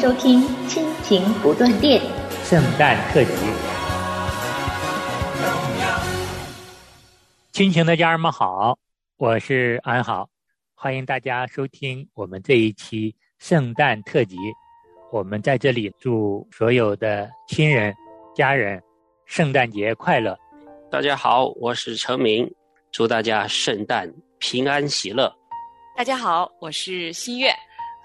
收听《亲情不断电》圣诞特辑。亲情的家人们好，我是安好，欢迎大家收听我们这一期圣诞特辑。我们在这里祝所有的亲人、家人圣诞节快乐。大家好，我是陈明，祝大家圣诞平安喜乐。大家好，我是新月。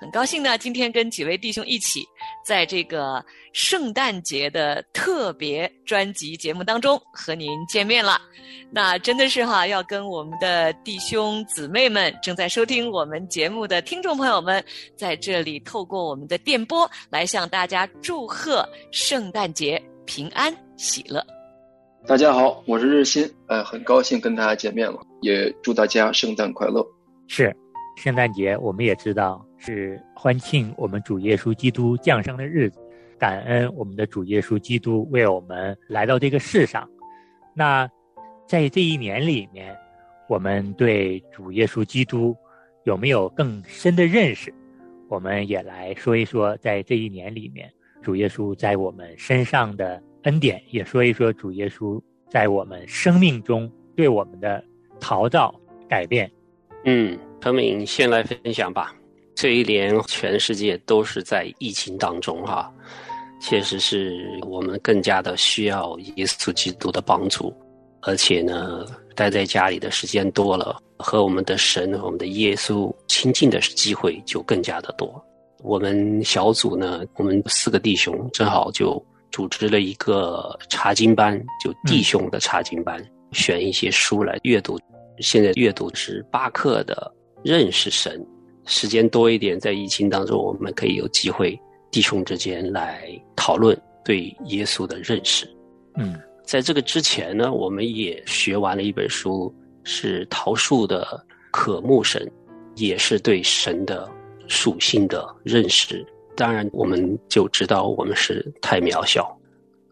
很高兴呢，今天跟几位弟兄一起，在这个圣诞节的特别专辑节目当中和您见面了。那真的是哈，要跟我们的弟兄姊妹们、正在收听我们节目的听众朋友们，在这里透过我们的电波来向大家祝贺圣诞节平安喜乐。大家好，我是日新，呃，很高兴跟大家见面了，也祝大家圣诞快乐。是。圣诞节，我们也知道是欢庆我们主耶稣基督降生的日子，感恩我们的主耶稣基督为我们来到这个世上。那在这一年里面，我们对主耶稣基督有没有更深的认识？我们也来说一说，在这一年里面，主耶稣在我们身上的恩典，也说一说主耶稣在我们生命中对我们的陶造改变。嗯。陈敏先来分享吧。这一年，全世界都是在疫情当中，哈，确实是我们更加的需要耶稣基督的帮助，而且呢，待在家里的时间多了，和我们的神、我们的耶稣亲近的机会就更加的多。我们小组呢，我们四个弟兄正好就组织了一个查经班，就弟兄的查经班，选一些书来阅读。现在阅读是巴克的。认识神，时间多一点，在疫情当中，我们可以有机会弟兄之间来讨论对耶稣的认识。嗯，在这个之前呢，我们也学完了一本书，是桃树的《渴慕神》，也是对神的属性的认识。当然，我们就知道我们是太渺小。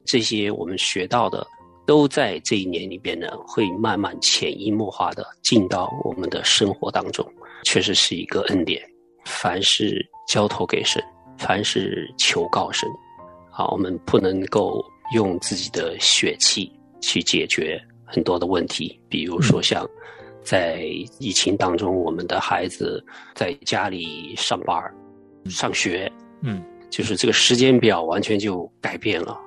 这些我们学到的都在这一年里边呢，会慢慢潜移默化的进到我们的生活当中，确实是一个恩典。凡事交托给神，凡事求告神。啊，我们不能够用自己的血气去解决很多的问题，比如说像在疫情当中，我们的孩子在家里上班、上学，嗯，就是这个时间表完全就改变了，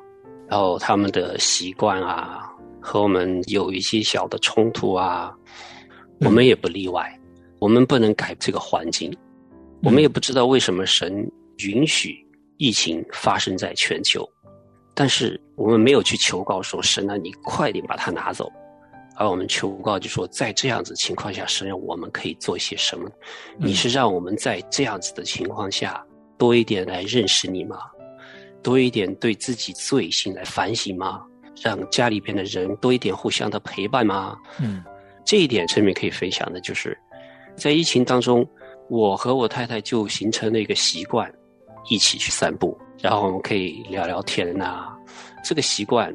然后他们的习惯啊，和我们有一些小的冲突啊，我们也不例外，我们不能改这个环境，我们也不知道为什么神允许。疫情发生在全球，但是我们没有去求告说神啊，你快点把它拿走，而我们求告就说在这样子情况下，神让我们可以做些什么？你是让我们在这样子的情况下多一点来认识你吗？多一点对自己罪行来反省吗？让家里边的人多一点互相的陪伴吗？嗯，这一点上面可以分享的就是，在疫情当中，我和我太太就形成了一个习惯。一起去散步，然后我们可以聊聊天呐。这个习惯，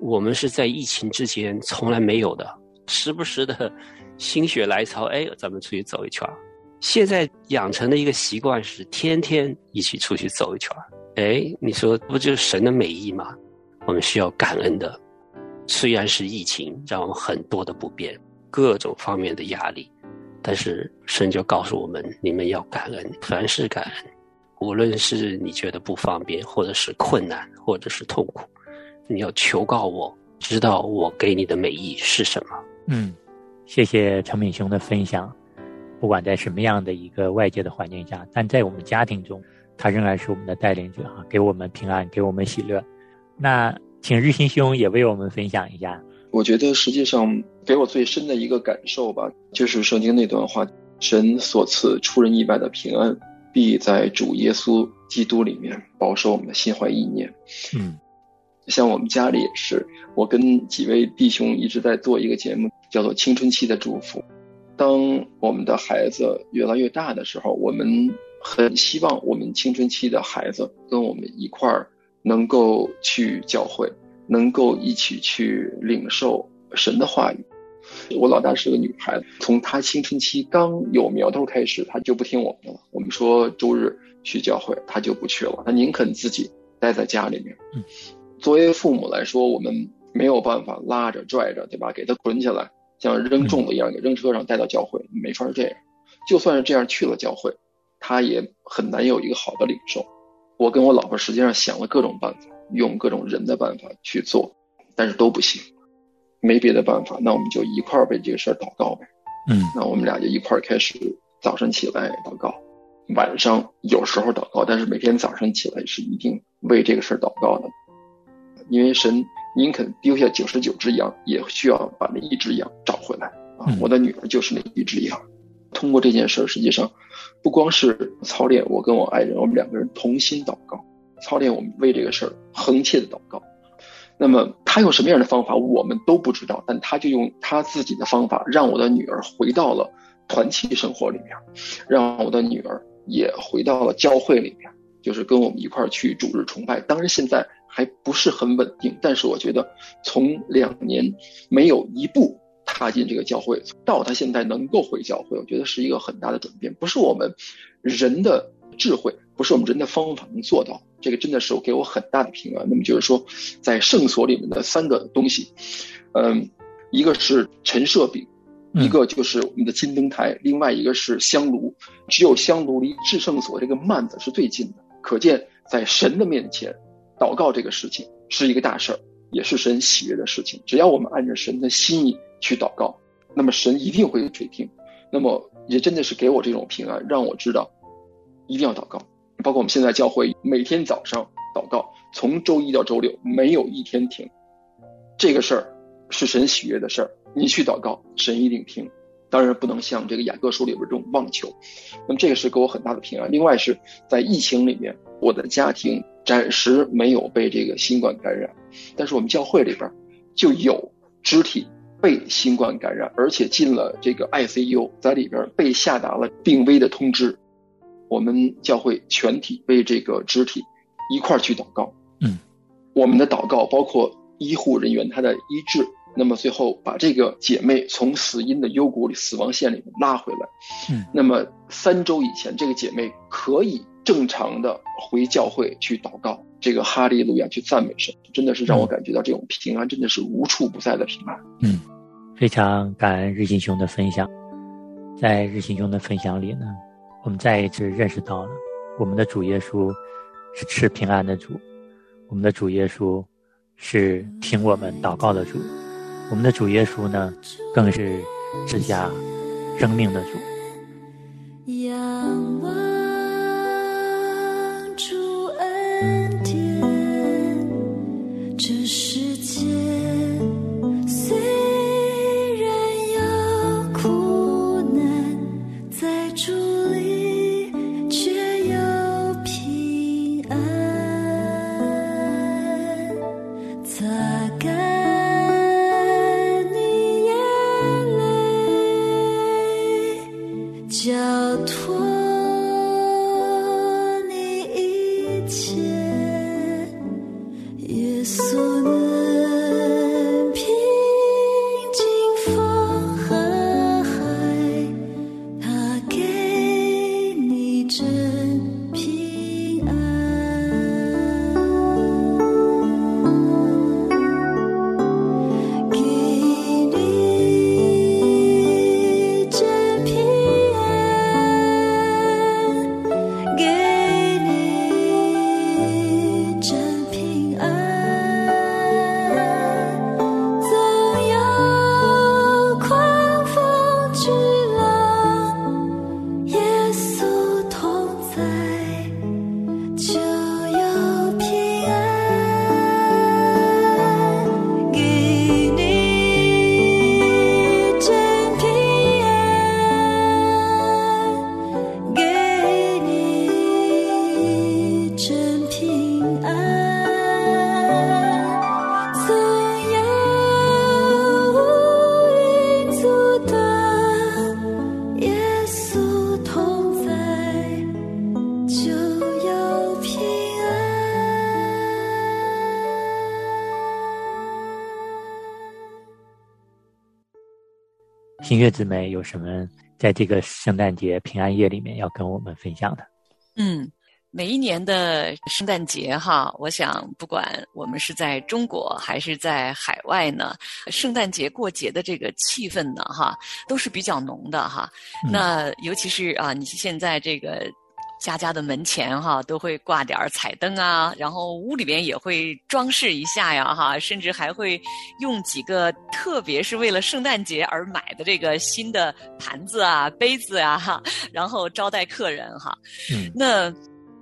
我们是在疫情之前从来没有的。时不时的心血来潮，哎，咱们出去走一圈现在养成的一个习惯是天天一起出去走一圈哎，你说不就是神的美意吗？我们需要感恩的。虽然是疫情，让我们很多的不便，各种方面的压力，但是神就告诉我们：你们要感恩，凡事感恩。无论是你觉得不方便，或者是困难，或者是痛苦，你要求告我，知道我给你的美意是什么。嗯，谢谢陈敏兄的分享。不管在什么样的一个外界的环境下，但在我们家庭中，他仍然是我们的带领者哈，给我们平安，给我们喜乐。那请日新兄也为我们分享一下。我觉得实际上给我最深的一个感受吧，就是圣经那段话：神所赐出人意外的平安。必在主耶稣基督里面保守我们的心怀意念。嗯，像我们家里也是，我跟几位弟兄一直在做一个节目，叫做《青春期的祝福》。当我们的孩子越来越大的时候，我们很希望我们青春期的孩子跟我们一块儿能够去教会，能够一起去领受神的话语。我老大是个女孩子，从她青春期刚有苗头开始，她就不听我们的了。我们说周日去教会，她就不去了，她宁肯自己待在家里面。嗯，作为父母来说，我们没有办法拉着拽着，对吧？给她捆起来，像扔粽子一样给扔车上带到教会，没法这样。就算是这样去了教会，她也很难有一个好的领受。我跟我老婆实际上想了各种办法，用各种人的办法去做，但是都不行。没别的办法，那我们就一块儿为这个事儿祷告呗。嗯，那我们俩就一块儿开始早上起来祷告，晚上有时候祷告，但是每天早上起来是一定为这个事儿祷告的。因为神宁肯丢下九十九只羊，也需要把那一只羊找回来啊！我的女儿就是那一只羊。通过这件事儿，实际上不光是操练我跟我爱人，我们两个人同心祷告，操练我们为这个事儿横切的祷告。那么他用什么样的方法，我们都不知道。但他就用他自己的方法，让我的女儿回到了团契生活里面，让我的女儿也回到了教会里面，就是跟我们一块儿去主日崇拜。当然现在还不是很稳定，但是我觉得从两年没有一步踏进这个教会，到他现在能够回教会，我觉得是一个很大的转变。不是我们人的智慧，不是我们人的方法能做到。这个真的是给我很大的平安。那么就是说，在圣所里面的三个东西，嗯，一个是陈设饼，一个就是我们的金灯台，另外一个是香炉。只有香炉离至圣所这个幔子是最近的，可见在神的面前，祷告这个事情是一个大事儿，也是神喜悦的事情。只要我们按照神的心意去祷告，那么神一定会垂听。那么也真的是给我这种平安，让我知道一定要祷告。包括我们现在教会每天早上祷告，从周一到周六没有一天停。这个事儿是神喜悦的事儿，你去祷告，神一定听。当然不能像这个雅各书里边这种妄求。那么这个是给我很大的平安。另外是在疫情里面，我的家庭暂时没有被这个新冠感染，但是我们教会里边就有肢体被新冠感染，而且进了这个 ICU，在里边被下达了病危的通知。我们教会全体为这个肢体一块儿去祷告。嗯，我们的祷告包括医护人员他的医治，那么最后把这个姐妹从死因的幽谷里、死亡线里面拉回来。嗯，那么三周以前，这个姐妹可以正常的回教会去祷告，这个哈利路亚去赞美神，真的是让我感觉到这种平安真的是无处不在的平安。嗯，非常感恩日新兄的分享，在日新兄的分享里呢，我们再一次认识到了我们的主耶稣是赐平安的主，我们的主耶稣是听我们祷告的主，我们的主耶稣呢更是赐下生命的主。姊妹有什么在这个圣诞节平安夜里面要跟我们分享的？嗯，每一年的圣诞节哈，我想不管我们是在中国还是在海外呢，圣诞节过节的这个气氛呢，哈，都是比较浓的哈。嗯那尤其是啊，你现在这个。家家的门前哈都会挂点儿彩灯啊，然后屋里边也会装饰一下呀哈，甚至还会用几个特别是为了圣诞节而买的这个新的盘子啊、杯子啊哈，然后招待客人哈。嗯那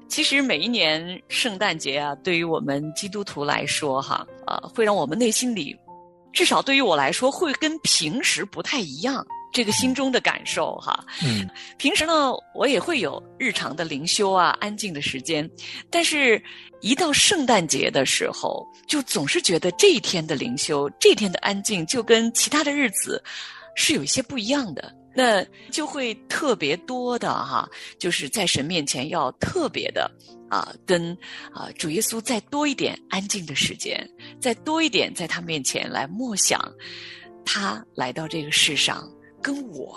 其实每一年圣诞节啊，对于我们基督徒来说，哈，呃，会让我们内心里，至少对于我来说，会跟平时不太一样。这个心中的感受，哈，嗯平时呢，我也会有日常的灵修啊，安静的时间，但是，一到圣诞节的时候，就总是觉得这一天的灵修，这一天的安静，就跟其他的日子是有一些不一样的。那就会特别多的哈，就是在神面前要特别的啊，跟啊主耶稣再多一点安静的时间，再多一点在他面前来默想，他来到这个世上跟我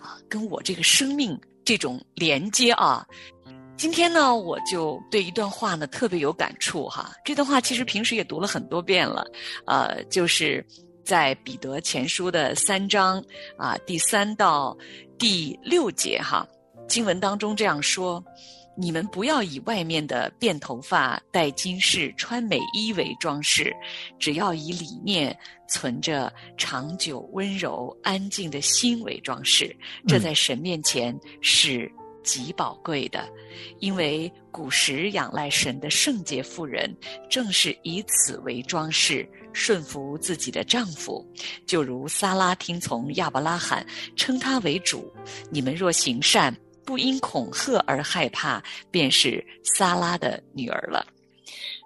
啊，跟我这个生命这种连接啊。今天呢，我就对一段话呢特别有感触哈。这段话其实平时也读了很多遍了，呃，就是在彼得前书的三章啊第三到第六节哈，经文当中这样说：你们不要以外面的辫头发、戴金饰、穿美衣为装饰，只要以里面存着长久温柔安静的心为装饰。这在神面前是极宝贵的。因为古时仰赖神的圣洁妇人，正是以此为装饰，顺服自己的丈夫，就如撒拉听从亚伯拉罕，称他为主。你们若行善，不因恐吓而害怕，便是萨拉的女儿了。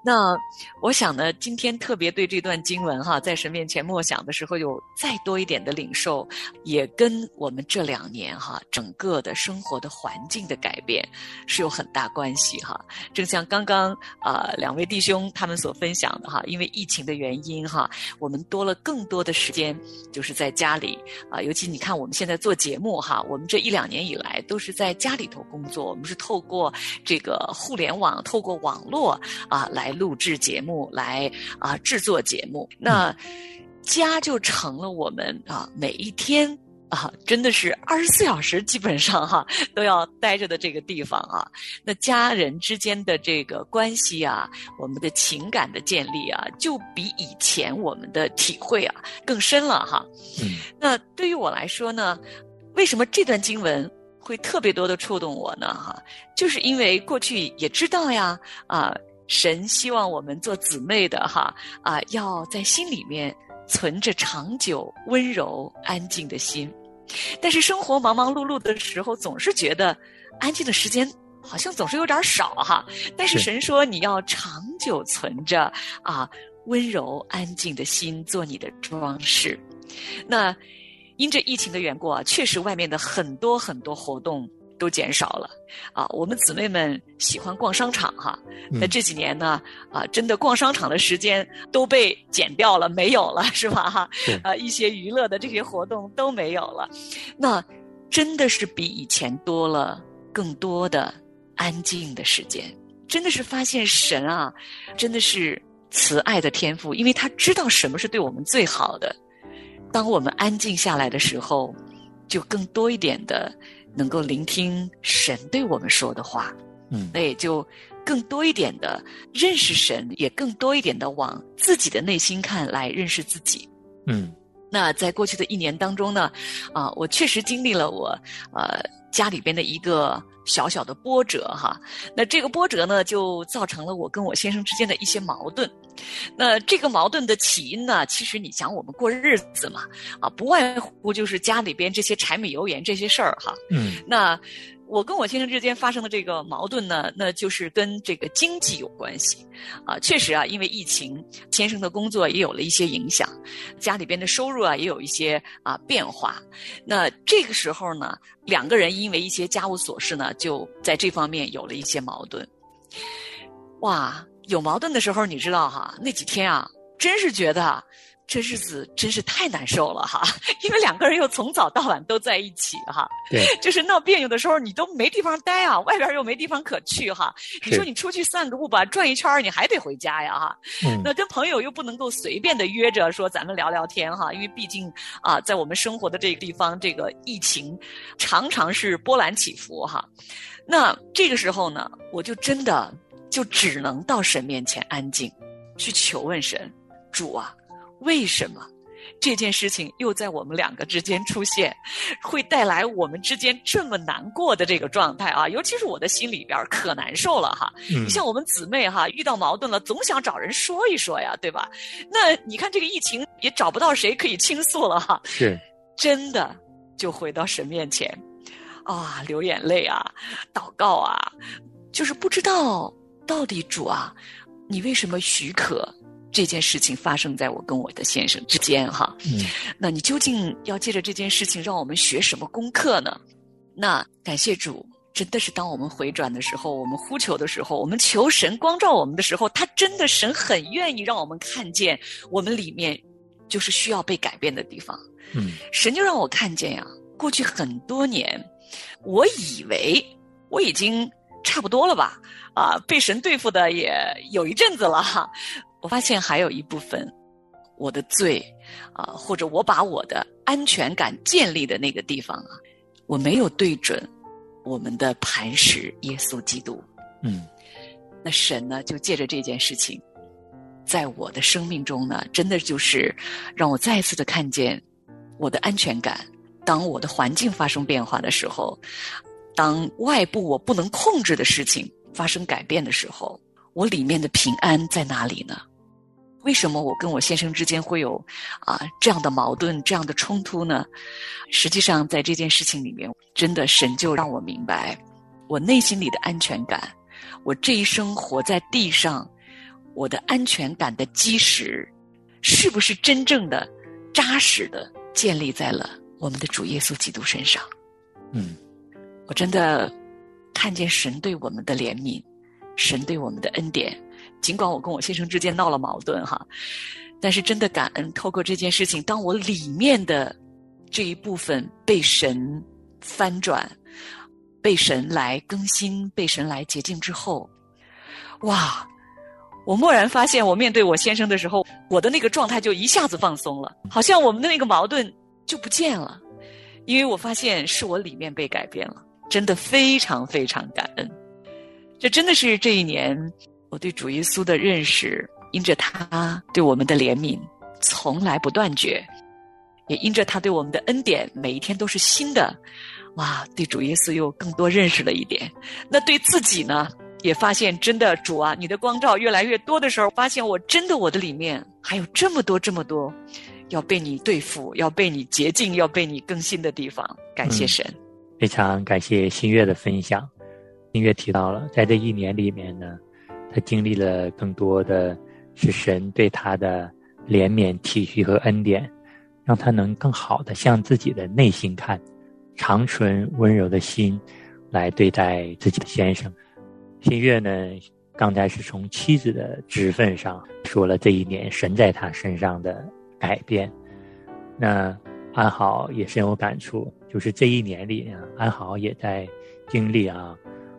那我想呢，今天特别对这段经文哈，在神面前默想的时候，有再多一点的领受，也跟我们这两年哈整个的生活的环境的改变是有很大关系哈。正像刚刚啊、两位弟兄他们所分享的哈，因为疫情的原因哈，我们多了更多的时间，就是在家里啊、尤其你看我们现在做节目哈，我们这一两年以来都是在家里头工作，我们是透过这个互联网，透过网络啊来录制节目，来啊制作节目。那家就成了我们啊每一天。啊，真的是二十四小时，基本上哈 都要待着的这个地方啊。那家人之间的这个关系啊，我们的情感的建立啊，就比以前我们的体会啊更深了哈。嗯那对于我来说呢，为什么这段经文会特别多的触动我呢？哈，就是因为过去也知道呀，啊，神希望我们做姊妹的哈，啊，要在心里面存着长久、温柔、安静的心。但是生活忙忙碌碌的时候，总是觉得安静的时间好像总是有点少哈。但是是神说你要长久存着啊温柔安静的心做你的装饰。那因着疫情的缘故啊，确实外面的很多很多活动都减少了啊。我们姊妹们喜欢逛商场哈，那嗯这几年呢啊，真的逛商场的时间都被减掉了，没有了是吧？哈是，啊，一些娱乐的这些活动都没有了，那真的是比以前多了更多的安静的时间。真的是发现神啊，真的是慈爱的天赋，因为他知道什么是对我们最好的。当我们安静下来的时候，就更多一点的能够聆听神对我们说的话，嗯。那也就更多一点的认识神，也更多一点的往自己的内心看来认识自己。嗯那在过去的一年当中呢，啊，我确实经历了我呃家里边的一个小小的波折哈。那这个波折呢，就造成了我跟我先生之间的一些矛盾。那这个矛盾的起因呢，其实你想我们过日子嘛，啊，不外乎就是家里边这些柴米油盐这些事儿哈。嗯那我跟我先生之间发生的这个矛盾呢，那就是跟这个经济有关系，啊，确实啊，因为疫情，先生的工作也有了一些影响，家里边的收入啊也有一些啊变化。那这个时候呢，两个人因为一些家务琐事呢，就在这方面有了一些矛盾。哇，有矛盾的时候，你知道哈，那几天啊，真是觉得这日子真是太难受了哈，因为两个人又从早到晚都在一起哈，对，就是闹别扭的时候，你都没地方待啊，外边又没地方可去哈。你说你出去散个步吧，转一圈你还得回家呀哈。嗯那跟朋友又不能够随便的约着说咱们聊聊天哈，因为毕竟啊，在我们生活的这个地方，这个疫情常常是波澜起伏哈。那这个时候呢，我就真的就只能到神面前安静，去求问神，主啊，为什么？这件事情又在我们两个之间出现，会带来我们之间这么难过的这个状态啊！尤其是我的心里边可难受了哈。嗯你像我们姊妹哈，遇到矛盾了，总想找人说一说呀，对吧？那你看这个疫情也找不到谁可以倾诉了哈，是真的就回到神面前，啊，流眼泪啊，祷告啊，就是不知道到底主啊，你为什么许可这件事情发生在我跟我的先生之间哈？嗯那你究竟要借着这件事情让我们学什么功课呢？那感谢主，真的是当我们回转的时候，我们呼求的时候，我们求神光照我们的时候，他真的神很愿意让我们看见我们里面就是需要被改变的地方。嗯神就让我看见呀、过去很多年，我以为我已经差不多了吧，啊，被神对付的也有一阵子了哈。我发现还有一部分我的罪啊，或者我把我的安全感建立的那个地方啊，我没有对准我们的磐石耶稣基督。嗯那神呢，就借着这件事情，在我的生命中呢，真的就是让我再一次的看见我的安全感。当我的环境发生变化的时候，当外部我不能控制的事情发生改变的时候，我里面的平安在哪里呢？为什么我跟我先生之间会有啊这样的矛盾、这样的冲突呢？实际上，在这件事情里面，真的神就让我明白，我内心里的安全感，我这一生活在地上，我的安全感的基石，是不是真正的扎实的建立在了我们的主耶稣基督身上？嗯我真的看见神对我们的怜悯，神对我们的恩典。尽管我跟我先生之间闹了矛盾哈，但是真的感恩，透过这件事情，当我里面的这一部分被神翻转，被神来更新，被神来洁净之后，哇！我蓦然发现，我面对我先生的时候，我的那个状态就一下子放松了，好像我们的那个矛盾就不见了，因为我发现是我里面被改变了，真的非常非常感恩。这真的是这一年我对主耶稣的认识，因着他对我们的怜悯从来不断绝，也因着他对我们的恩典，每一天都是新的。哇，对主耶稣又更多认识了一点。那对自己呢？也发现真的主啊，你的光照越来越多的时候，发现我真的我的里面还有这么多这么多要被你对付、要被你洁净、要被你更新的地方。感谢神，非常感谢新月的分享。新月提到了，在这一年里面呢，他经历了更多的是神对他的怜悯、体恤和恩典，让他能更好的向自己的内心看，长存温柔的心来对待自己的先生。新月呢，刚才是从妻子的职分上说了这一年神在他身上的改变。那安好也深有感触，就是这一年里啊，安好也在经历啊，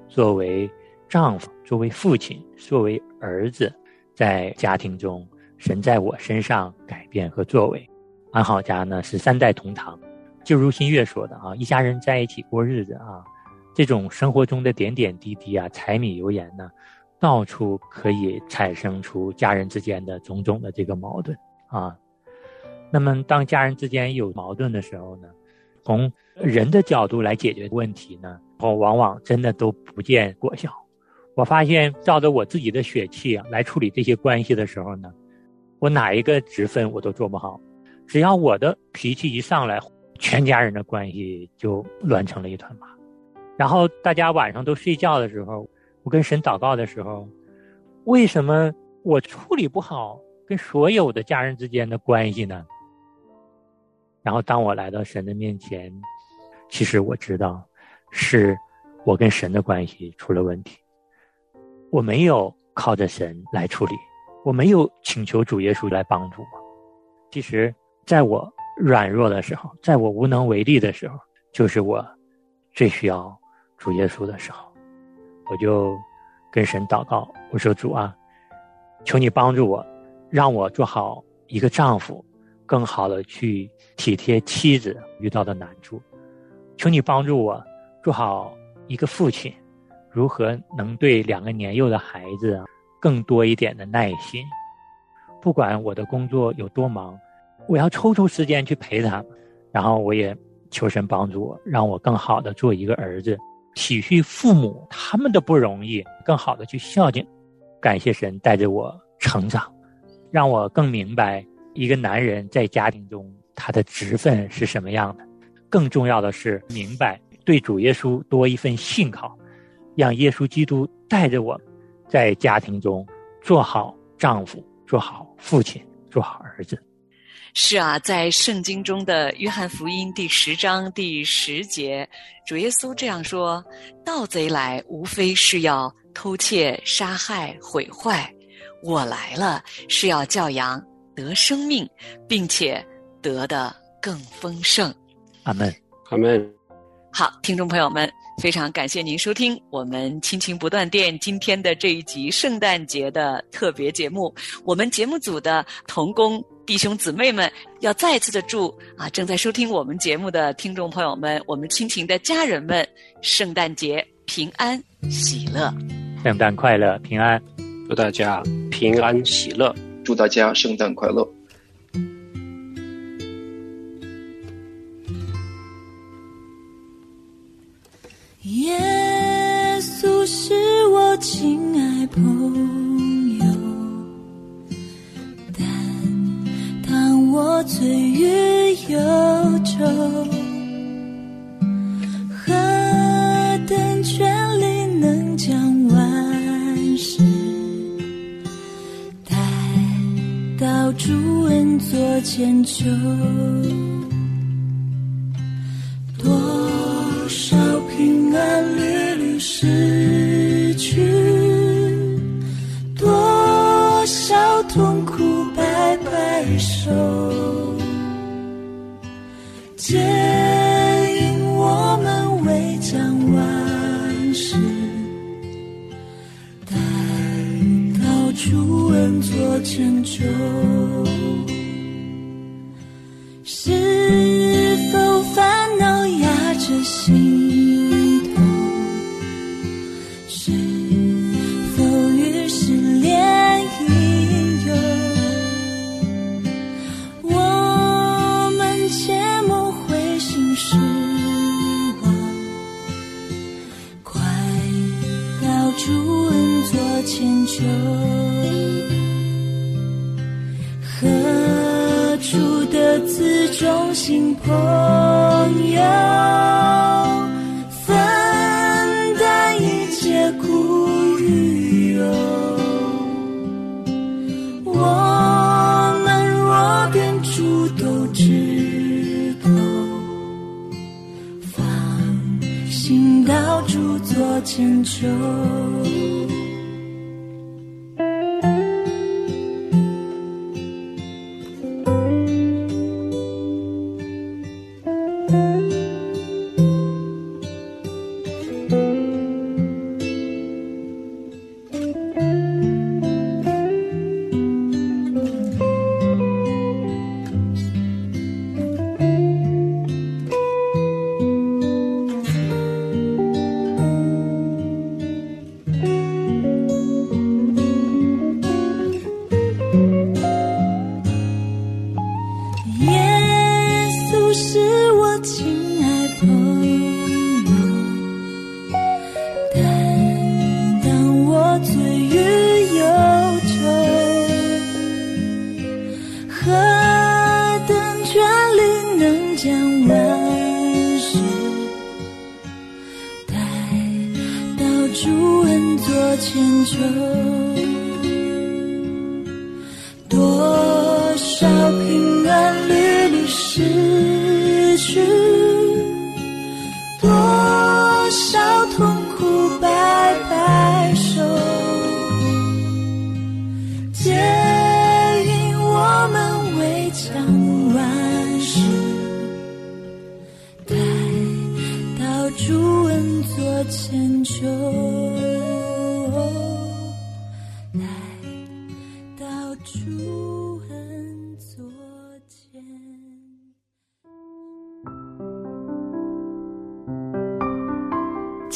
作为丈夫、作为父亲、作为儿子，在家庭中神在我身上改变和作为。安好家呢是三代同堂，就如新月说的啊，一家人在一起过日子啊。这种生活中的点点滴滴啊，柴米油盐呢，到处可以产生出家人之间的种种的这个矛盾啊。那么，当家人之间有矛盾的时候呢，从人的角度来解决问题呢，我往往真的都不见果效。我发现，照着我自己的血气啊来处理这些关系的时候呢，我哪一个职分我都做不好。只要我的脾气一上来，全家人的关系就乱成了一团麻。然后大家晚上都睡觉的时候，我跟神祷告的时候，为什么我处理不好跟所有的家人之间的关系呢？然后当我来到神的面前，其实我知道，是我跟神的关系出了问题。我没有靠着神来处理，我没有请求主耶稣来帮助我。其实，在我软弱的时候，在我无能为力的时候，就是我最需要。主耶稣的时候，我就跟神祷告，我说：“主啊，求你帮助我，让我做好一个丈夫，更好的去体贴妻子遇到的难处。求你帮助我做好一个父亲，如何能对两个年幼的孩子啊更多一点的耐心？不管我的工作有多忙，我要抽出时间去陪他们。然后我也求神帮助我，让我更好的做一个儿子。”体恤父母他们的不容易，更好的去孝敬，感谢神带着我成长，让我更明白一个男人在家庭中他的职分是什么样的。更重要的是明白对主耶稣多一份信靠，让耶稣基督带着我，在家庭中做好丈夫，做好父亲，做好儿子。是啊，在圣经中的约翰福音第十章第十节，主耶稣这样说：“盗贼来，无非是要偷窃、杀害、毁坏；我来了，是要教养得生命，并且得的更丰盛。”阿门，阿门。好，听众朋友们，非常感谢您收听我们亲情不断电今天的这一集圣诞节的特别节目。我们节目组的童工。弟兄姊妹们，要再次的祝啊，正在收听我们节目的听众朋友们，我们亲情的家人们，圣诞节平安喜乐，圣诞快乐，平安，祝大家平安喜乐，祝大家圣诞快乐。亲爱朋友但当我醉于忧愁何等权利能将万事待到主恩作千秋。多少平安夜律诗去，多少痛苦摆摆手。皆因我们未将往事带到主恩座千秋。